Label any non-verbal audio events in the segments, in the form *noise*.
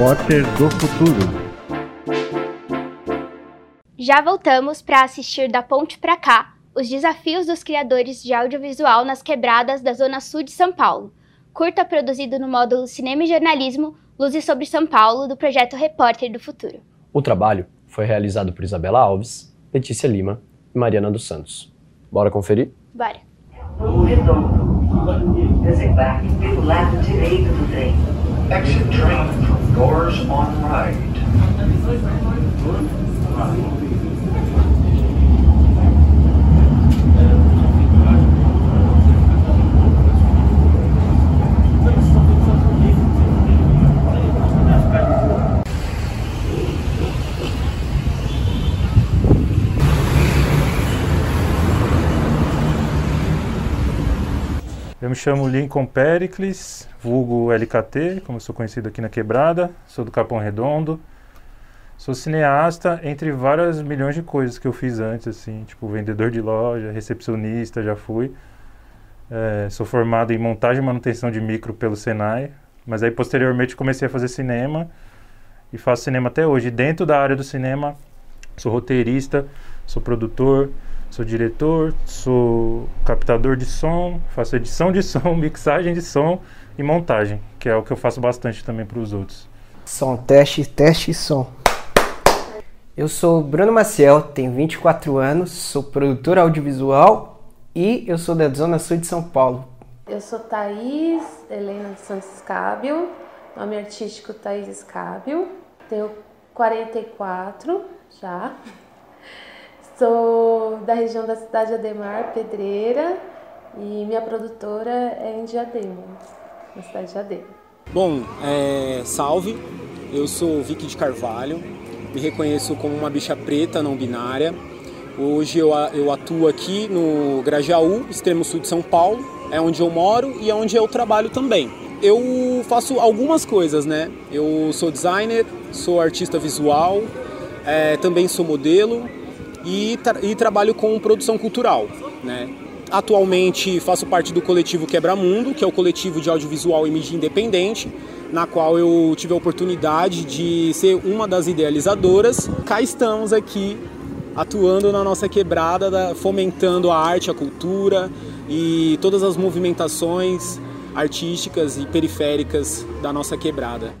Repórter do Futuro. Já voltamos para assistir da ponte para cá os desafios dos criadores de audiovisual nas quebradas da Zona Sul de São Paulo. Curta produzido no módulo Cinema e Jornalismo, Luzes sobre São Paulo, do projeto Repórter do Futuro. O trabalho foi realizado por Isabela Alves, Letícia Lima e Mariana dos Santos. Bora conferir? Bora. O redondo. Desembarque pelo lado direito do trem. Exit train from doors on right. Eu me chamo Lincoln Pericles, vulgo LKT, como sou conhecido aqui na Quebrada, sou do Capão Redondo. Sou cineasta, entre várias milhões de coisas que eu fiz antes, assim, tipo vendedor de loja, recepcionista, já fui. É, sou formado em montagem e manutenção de micro pelo Senai, mas aí posteriormente comecei a fazer cinema e faço cinema até hoje. Dentro da área do cinema, sou roteirista, sou produtor, Sou diretor, sou captador de som, faço edição de som, *laughs* mixagem de som e montagem, que é o que eu faço bastante também para os outros. Som, teste, teste, som. Eu sou Bruno Maciel, tenho 24 anos, sou produtor audiovisual e eu sou da Zona Sul de São Paulo. Eu sou Thaís Helena Santos Escábio, nome artístico Thaís Escábio, tenho 44 já. Sou da região da cidade Ademar, Pedreira, e minha produtora é em Diadema, na cidade de Diadema. Bom, é, salve, eu sou Vicky de Carvalho, me reconheço como uma bicha preta não binária. Hoje eu, eu atuo aqui no Grajaú, extremo sul de São Paulo, é onde eu moro e é onde eu trabalho também. Eu faço algumas coisas, né? Eu sou designer, sou artista visual, é, também sou modelo, e, tra e trabalho com produção cultural. Né? Atualmente faço parte do coletivo Quebra Mundo, que é o coletivo de audiovisual e mídia independente, na qual eu tive a oportunidade de ser uma das idealizadoras. Cá estamos aqui atuando na nossa quebrada, fomentando a arte, a cultura e todas as movimentações artísticas e periféricas da nossa quebrada.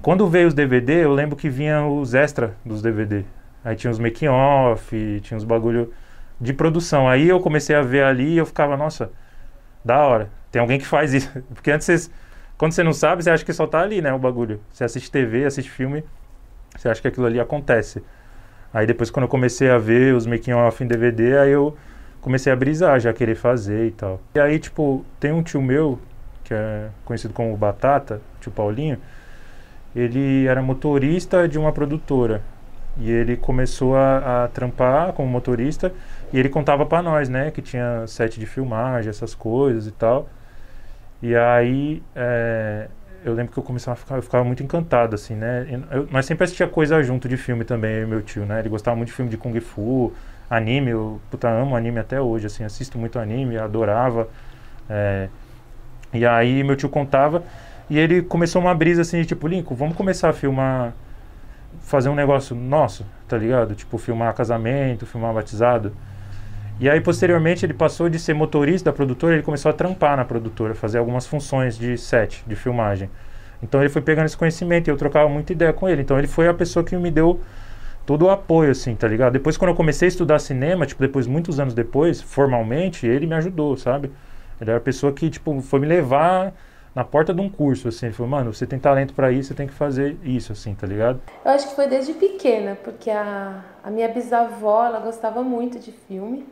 Quando veio os DVD, eu lembro que vinha os extras dos DVD. Aí tinha os making off, tinha uns bagulho de produção. Aí eu comecei a ver ali e eu ficava, nossa, da hora. Tem alguém que faz isso. *laughs* Porque antes quando você não sabe, você acha que só tá ali, né, o bagulho. Você assiste TV, assiste filme, você acha que aquilo ali acontece. Aí depois quando eu comecei a ver os making off em DVD, aí eu comecei a brisar, já querer fazer e tal. E aí, tipo, tem um tio meu, que é conhecido como Batata, tio Paulinho, ele era motorista de uma produtora. E ele começou a, a trampar como motorista e ele contava para nós, né, que tinha set de filmagem, essas coisas e tal. E aí é, eu lembro que eu começava a ficar, eu ficava muito encantado, assim, né. Eu, nós sempre assistia coisa junto de filme também, eu meu tio, né. Ele gostava muito de filme de kung fu, anime, eu puta, amo anime até hoje, assim, assisto muito anime, adorava. É, e aí meu tio contava e ele começou uma brisa assim, de, tipo, Lincoln, vamos começar a filmar fazer um negócio nosso, tá ligado? Tipo, filmar casamento, filmar batizado. E aí, posteriormente, ele passou de ser motorista da produtora, ele começou a trampar na produtora, fazer algumas funções de set, de filmagem. Então, ele foi pegando esse conhecimento e eu trocava muita ideia com ele. Então, ele foi a pessoa que me deu todo o apoio, assim, tá ligado? Depois, quando eu comecei a estudar cinema, tipo, depois, muitos anos depois, formalmente, ele me ajudou, sabe? Ele era a pessoa que, tipo, foi me levar na porta de um curso, assim. Ele falou, mano, você tem talento para isso, você tem que fazer isso, assim, tá ligado? Eu acho que foi desde pequena, porque a, a minha bisavó, ela gostava muito de filme.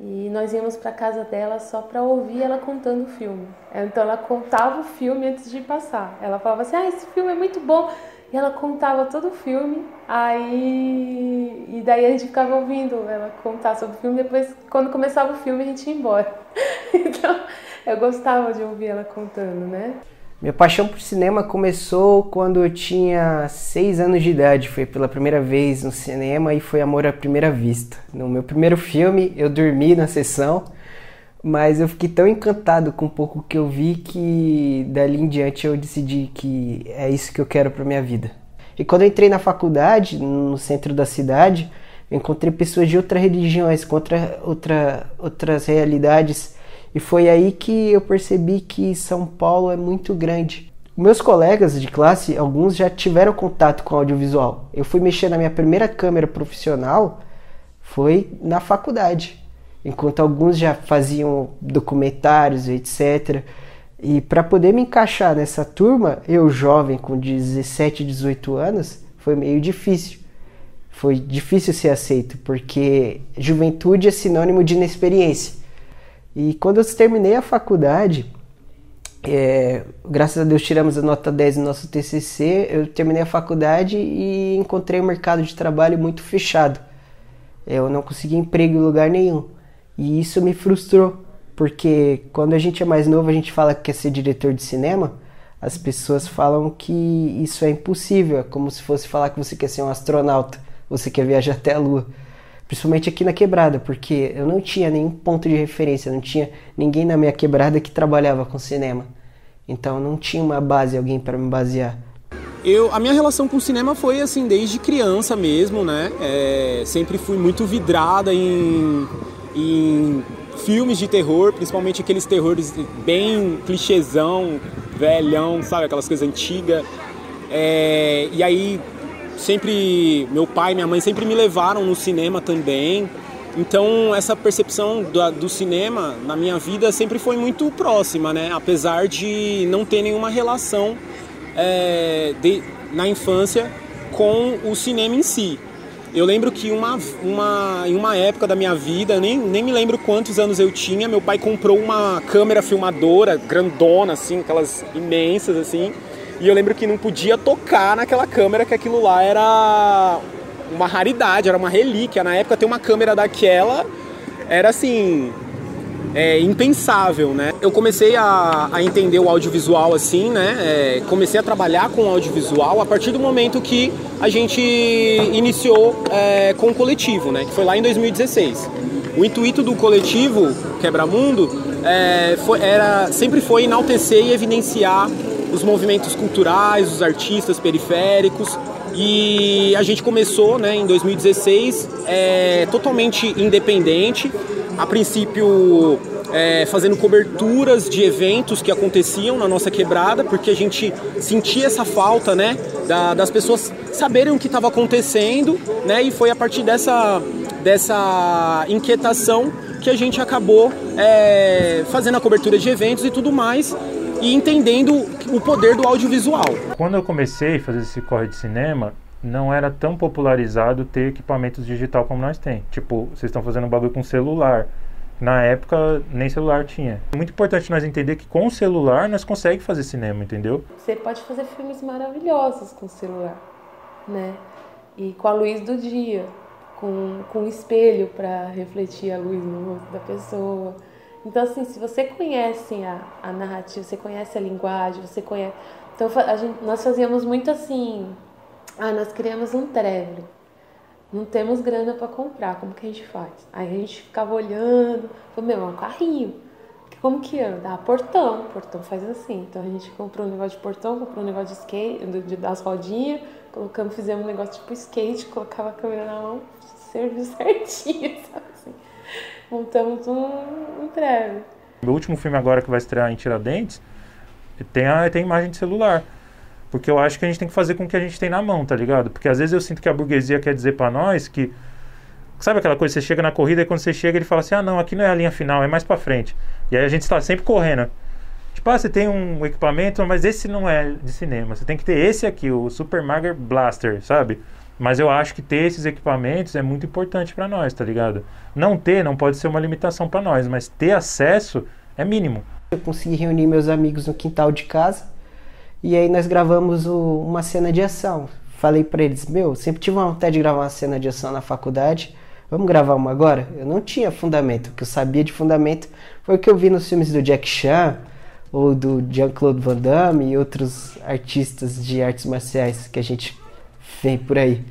E nós íamos para casa dela só para ouvir ela contando o filme. Então ela contava o filme antes de passar. Ela falava assim: "Ah, esse filme é muito bom". E ela contava todo o filme. Aí e daí a gente ficava ouvindo ela contar sobre o filme, depois quando começava o filme a gente ia embora. *laughs* então, eu gostava de ouvir ela contando, né? Minha paixão por cinema começou quando eu tinha seis anos de idade. Foi pela primeira vez no cinema e foi amor à primeira vista. No meu primeiro filme, eu dormi na sessão, Mas eu fiquei tão encantado com um pouco que eu vi que dali em diante eu decidi que é isso que eu quero para minha vida. E quando eu entrei na faculdade, no centro da cidade, eu encontrei pessoas de outras religiões, com outra, outra, outras realidades. E foi aí que eu percebi que São Paulo é muito grande. Meus colegas de classe, alguns já tiveram contato com audiovisual. Eu fui mexer na minha primeira câmera profissional foi na faculdade enquanto alguns já faziam documentários, etc. E para poder me encaixar nessa turma, eu jovem com 17, 18 anos, foi meio difícil. Foi difícil ser aceito, porque juventude é sinônimo de inexperiência. E quando eu terminei a faculdade, é, graças a Deus tiramos a nota 10 no nosso TCC, eu terminei a faculdade e encontrei um mercado de trabalho muito fechado. Eu não consegui emprego em lugar nenhum. E isso me frustrou, porque quando a gente é mais novo, a gente fala que quer ser diretor de cinema, as pessoas falam que isso é impossível, é como se fosse falar que você quer ser um astronauta, você quer viajar até a lua. Principalmente aqui na quebrada, porque eu não tinha nenhum ponto de referência, não tinha ninguém na minha quebrada que trabalhava com cinema. Então não tinha uma base, alguém para me basear. Eu, a minha relação com o cinema foi assim desde criança mesmo, né? É, sempre fui muito vidrada em em filmes de terror, principalmente aqueles terrores bem clichêzão, velhão, sabe? Aquelas coisas antigas. É, e aí, sempre, meu pai e minha mãe sempre me levaram no cinema também. Então, essa percepção do, do cinema na minha vida sempre foi muito próxima, né? Apesar de não ter nenhuma relação é, de, na infância com o cinema em si. Eu lembro que uma, uma, em uma época da minha vida, nem, nem me lembro quantos anos eu tinha, meu pai comprou uma câmera filmadora grandona, assim, aquelas imensas, assim. E eu lembro que não podia tocar naquela câmera, que aquilo lá era uma raridade, era uma relíquia. Na época ter uma câmera daquela era assim, é, impensável, né? Eu comecei a, a, entender o audiovisual assim, né? É, comecei a trabalhar com audiovisual a partir do momento que a gente iniciou é, com o coletivo, né? Que foi lá em 2016. O intuito do coletivo Quebra-Mundo é, foi, era, sempre foi enaltecer e evidenciar os movimentos culturais, os artistas periféricos, e a gente começou né, em 2016 é, totalmente independente, a princípio é, fazendo coberturas de eventos que aconteciam na nossa quebrada, porque a gente sentia essa falta, né, da, das pessoas saberem o que estava acontecendo, né, e foi a partir dessa, dessa inquietação que a gente acabou é, fazendo a cobertura de eventos e tudo mais, e entendendo o poder do audiovisual. Quando eu comecei a fazer esse corre de cinema, não era tão popularizado ter equipamentos digital como nós tem. Tipo, vocês estão fazendo um bagulho com celular. Na época, nem celular tinha. É muito importante nós entender que com o celular nós conseguimos fazer cinema, entendeu? Você pode fazer filmes maravilhosos com o celular, né? E com a luz do dia, com, com um espelho para refletir a luz no rosto da pessoa. Então, assim, se você conhece a, a narrativa, você conhece a linguagem, você conhece. Então, gente, nós fazíamos muito assim, ah, nós criamos um trevle. Não temos grana para comprar, como que a gente faz? Aí a gente ficava olhando, falou, meu, é um carrinho. Como que anda? Ah, portão. Portão faz assim. Então a gente comprou um negócio de portão, comprou um negócio de skate, de, das rodinhas, colocamos, fizemos um negócio tipo skate, colocava a câmera na mão, serviu *laughs* certinho, sabe assim? Montamos um, um treve. O último filme agora que vai estrear em Tiradentes tem a, tem imagem de celular. Porque eu acho que a gente tem que fazer com o que a gente tem na mão, tá ligado? Porque às vezes eu sinto que a burguesia quer dizer para nós que. Sabe aquela coisa, você chega na corrida e quando você chega ele fala assim: ah, não, aqui não é a linha final, é mais para frente. E aí a gente está sempre correndo. Tipo, ah, você tem um equipamento, mas esse não é de cinema. Você tem que ter esse aqui, o Super Mager Blaster, sabe? Mas eu acho que ter esses equipamentos é muito importante para nós, tá ligado? Não ter não pode ser uma limitação para nós, mas ter acesso é mínimo. Eu consegui reunir meus amigos no quintal de casa e aí nós gravamos o, uma cena de ação. Falei para eles, meu, sempre tive vontade de gravar uma cena de ação na faculdade. Vamos gravar uma agora? Eu não tinha fundamento. O que eu sabia de fundamento foi o que eu vi nos filmes do Jack Chan ou do Jean-Claude Van Damme e outros artistas de artes marciais que a gente vem por aí.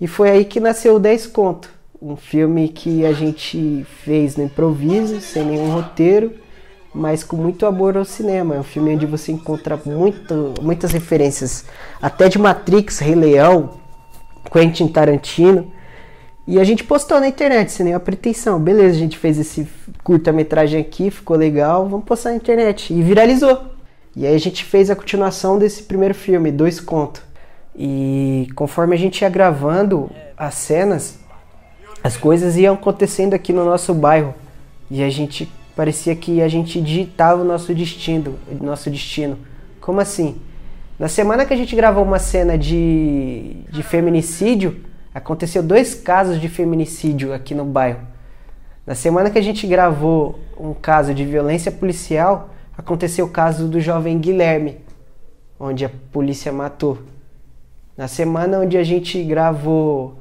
E foi aí que nasceu o 10 conto. um filme que a gente fez no improviso, sem nenhum roteiro, mas com muito amor ao cinema. É um filme onde você encontra muito, muitas referências, até de Matrix, Rei Leão, Quentin Tarantino. E a gente postou na internet, sem nenhuma pretensão. Beleza, a gente fez esse curta-metragem aqui, ficou legal, vamos postar na internet. E viralizou. E aí a gente fez a continuação desse primeiro filme, Dois Contos. E conforme a gente ia gravando as cenas, as coisas iam acontecendo aqui no nosso bairro. E a gente parecia que a gente digitava o nosso destino, nosso destino. Como assim? Na semana que a gente gravou uma cena de, de feminicídio, aconteceu dois casos de feminicídio aqui no bairro. Na semana que a gente gravou um caso de violência policial, aconteceu o caso do jovem Guilherme, onde a polícia matou. Na semana onde a gente gravou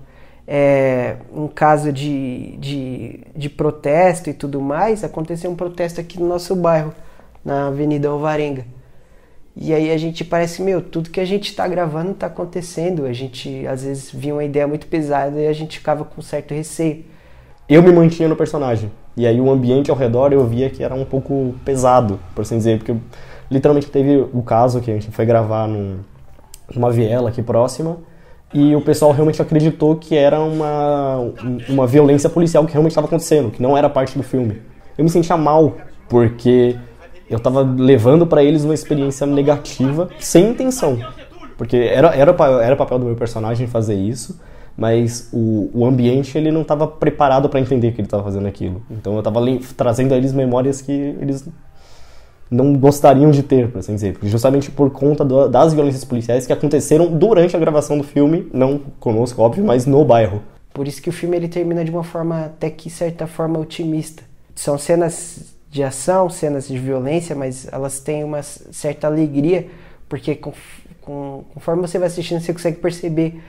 é, um caso de, de, de protesto e tudo mais, aconteceu um protesto aqui no nosso bairro, na Avenida Alvarenga. E aí a gente parece, meu, tudo que a gente está gravando está acontecendo. A gente às vezes via uma ideia muito pesada e a gente ficava com certo receio. Eu me mantinha no personagem. E aí o ambiente ao redor eu via que era um pouco pesado, por assim dizer, porque literalmente teve o caso que a gente foi gravar num, numa viela aqui próxima e o pessoal realmente acreditou que era uma, uma violência policial que realmente estava acontecendo, que não era parte do filme. Eu me sentia mal porque eu estava levando para eles uma experiência negativa sem intenção. Porque era, era, era papel do meu personagem fazer isso, mas o, o ambiente ele não estava preparado para entender que ele estava fazendo aquilo. Então eu estava trazendo a eles memórias que eles não gostariam de ter, por assim dizer. Justamente por conta do, das violências policiais que aconteceram durante a gravação do filme, não conosco, óbvio, mas no bairro. Por isso que o filme ele termina de uma forma até que certa forma otimista. São cenas de ação, cenas de violência, mas elas têm uma certa alegria, porque com, com, conforme você vai assistindo, você consegue perceber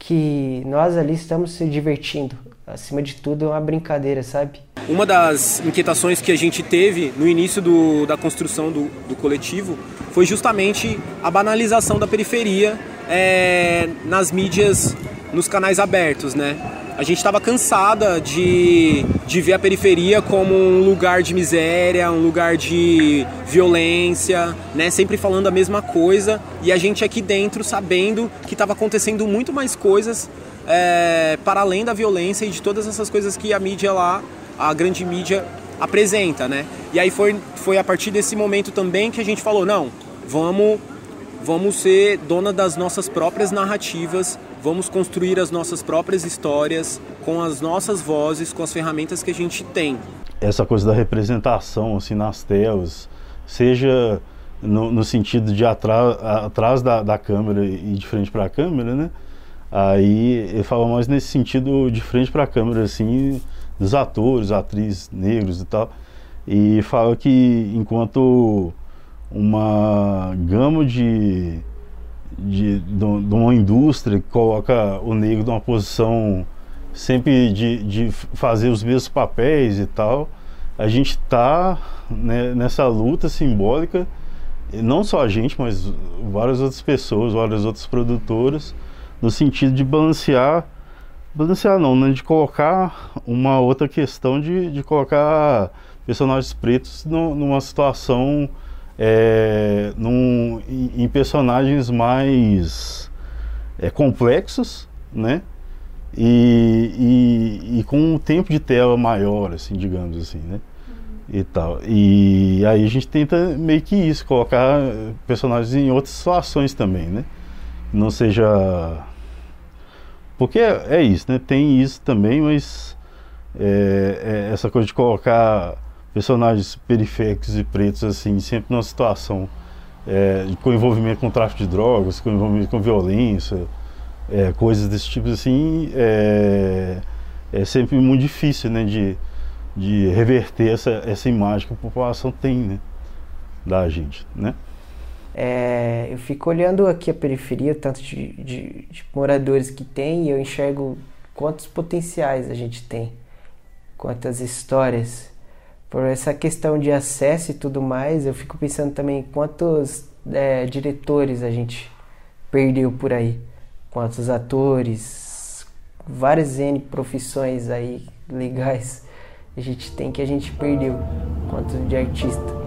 que nós ali estamos se divertindo. Acima de tudo, é uma brincadeira, sabe? Uma das inquietações que a gente teve no início do, da construção do, do coletivo foi justamente a banalização da periferia é, nas mídias, nos canais abertos, né? A gente estava cansada de, de ver a periferia como um lugar de miséria, um lugar de violência, né? Sempre falando a mesma coisa e a gente aqui dentro sabendo que estava acontecendo muito mais coisas é, para além da violência e de todas essas coisas que a mídia lá, a grande mídia apresenta, né? E aí foi, foi a partir desse momento também que a gente falou, não, vamos, vamos ser dona das nossas próprias narrativas, vamos construir as nossas próprias histórias com as nossas vozes, com as ferramentas que a gente tem. Essa coisa da representação assim nas telas, seja no, no sentido de atrás, da, da câmera e de frente para a câmera, né? Aí ele fala mais nesse sentido de frente para a câmera, assim, dos atores, atrizes negros e tal. E fala que enquanto uma gama de, de, de, uma indústria que coloca o negro numa posição sempre de, de fazer os mesmos papéis e tal, a gente está né, nessa luta simbólica, não só a gente, mas várias outras pessoas, várias outras produtoras, no sentido de balancear, balancear não, né, de colocar uma outra questão de, de colocar personagens pretos no, numa situação, é, num, em, em, personagens mais é, complexos, né? E, e, e, com um tempo de tela maior, assim, digamos assim, né? E tal. E aí a gente tenta meio que isso, colocar personagens em outras situações também, né? Não seja porque é, é isso, né? Tem isso também, mas é, é essa coisa de colocar personagens periféricos e pretos assim, sempre numa situação é, com envolvimento com tráfico de drogas, com envolvimento com violência, é, coisas desse tipo assim, é, é sempre muito difícil, né? De, de reverter essa, essa imagem que a população tem, né? Da gente, né? É, eu fico olhando aqui a periferia, tanto de, de, de, moradores que tem, e eu enxergo quantos potenciais a gente tem, quantas histórias. Por essa questão de acesso e tudo mais, eu fico pensando também quantos é, diretores a gente perdeu por aí, quantos atores, várias N profissões aí legais a gente tem que a gente perdeu quanto de artista.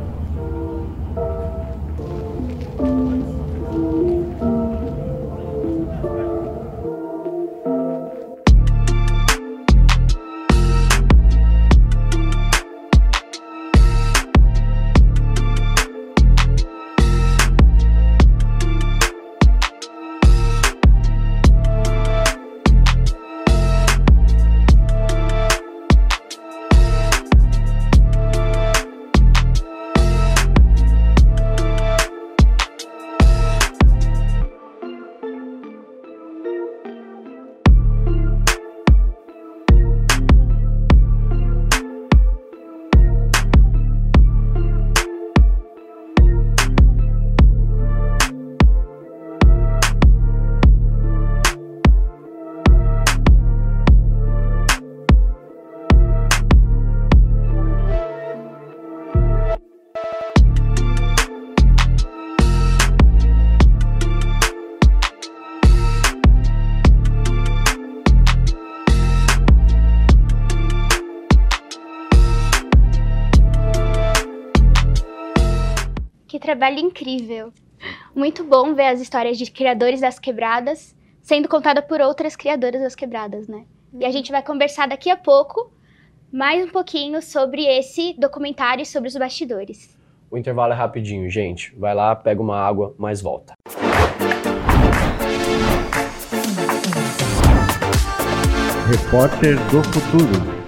Que trabalho incrível. Muito bom ver as histórias de criadores das quebradas sendo contada por outras criadoras das quebradas, né? E a gente vai conversar daqui a pouco mais um pouquinho sobre esse documentário e sobre os bastidores. O intervalo é rapidinho, gente. Vai lá, pega uma água, mas volta. Repórter do Futuro.